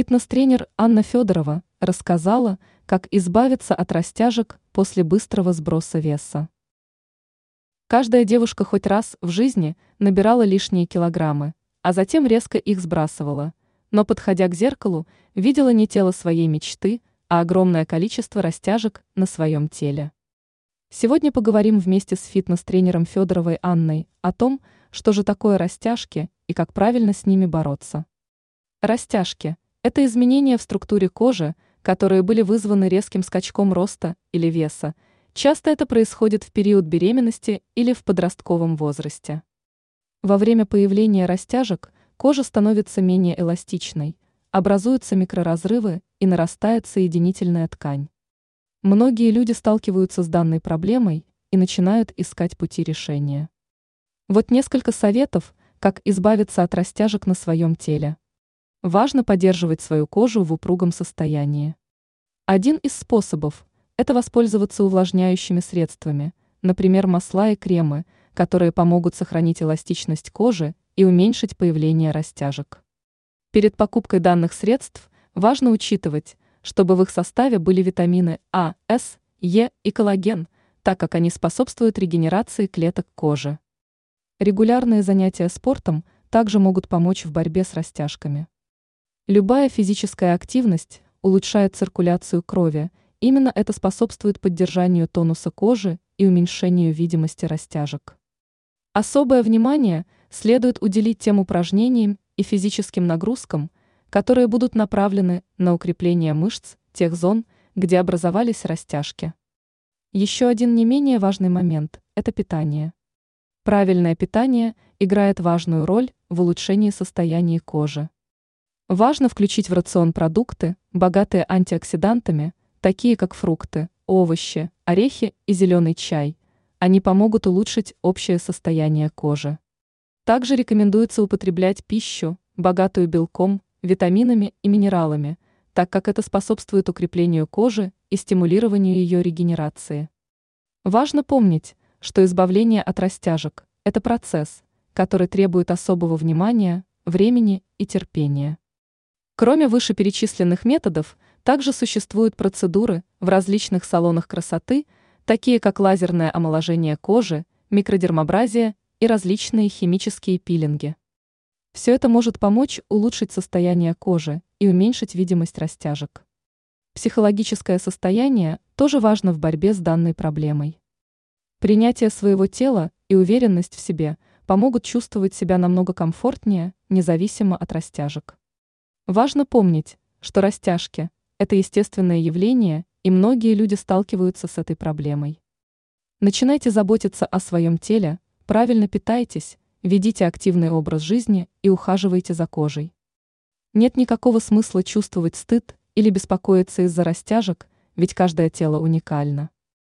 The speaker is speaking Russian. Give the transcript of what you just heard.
Фитнес-тренер Анна Федорова рассказала, как избавиться от растяжек после быстрого сброса веса. Каждая девушка хоть раз в жизни набирала лишние килограммы, а затем резко их сбрасывала, но, подходя к зеркалу, видела не тело своей мечты, а огромное количество растяжек на своем теле. Сегодня поговорим вместе с фитнес-тренером Федоровой Анной о том, что же такое растяжки и как правильно с ними бороться. Растяжки – это изменения в структуре кожи, которые были вызваны резким скачком роста или веса. Часто это происходит в период беременности или в подростковом возрасте. Во время появления растяжек кожа становится менее эластичной, образуются микроразрывы и нарастает соединительная ткань. Многие люди сталкиваются с данной проблемой и начинают искать пути решения. Вот несколько советов, как избавиться от растяжек на своем теле. Важно поддерживать свою кожу в упругом состоянии. Один из способов – это воспользоваться увлажняющими средствами, например, масла и кремы, которые помогут сохранить эластичность кожи и уменьшить появление растяжек. Перед покупкой данных средств важно учитывать, чтобы в их составе были витамины А, С, Е и коллаген, так как они способствуют регенерации клеток кожи. Регулярные занятия спортом также могут помочь в борьбе с растяжками. Любая физическая активность улучшает циркуляцию крови, именно это способствует поддержанию тонуса кожи и уменьшению видимости растяжек. Особое внимание следует уделить тем упражнениям и физическим нагрузкам, которые будут направлены на укрепление мышц тех зон, где образовались растяжки. Еще один не менее важный момент – это питание. Правильное питание играет важную роль в улучшении состояния кожи. Важно включить в рацион продукты, богатые антиоксидантами, такие как фрукты, овощи, орехи и зеленый чай. Они помогут улучшить общее состояние кожи. Также рекомендуется употреблять пищу, богатую белком, витаминами и минералами, так как это способствует укреплению кожи и стимулированию ее регенерации. Важно помнить, что избавление от растяжек – это процесс, который требует особого внимания, времени и терпения. Кроме вышеперечисленных методов, также существуют процедуры в различных салонах красоты, такие как лазерное омоложение кожи, микродермабразия и различные химические пилинги. Все это может помочь улучшить состояние кожи и уменьшить видимость растяжек. Психологическое состояние тоже важно в борьбе с данной проблемой. Принятие своего тела и уверенность в себе помогут чувствовать себя намного комфортнее, независимо от растяжек. Важно помнить, что растяжки – это естественное явление, и многие люди сталкиваются с этой проблемой. Начинайте заботиться о своем теле, правильно питайтесь, ведите активный образ жизни и ухаживайте за кожей. Нет никакого смысла чувствовать стыд или беспокоиться из-за растяжек, ведь каждое тело уникально.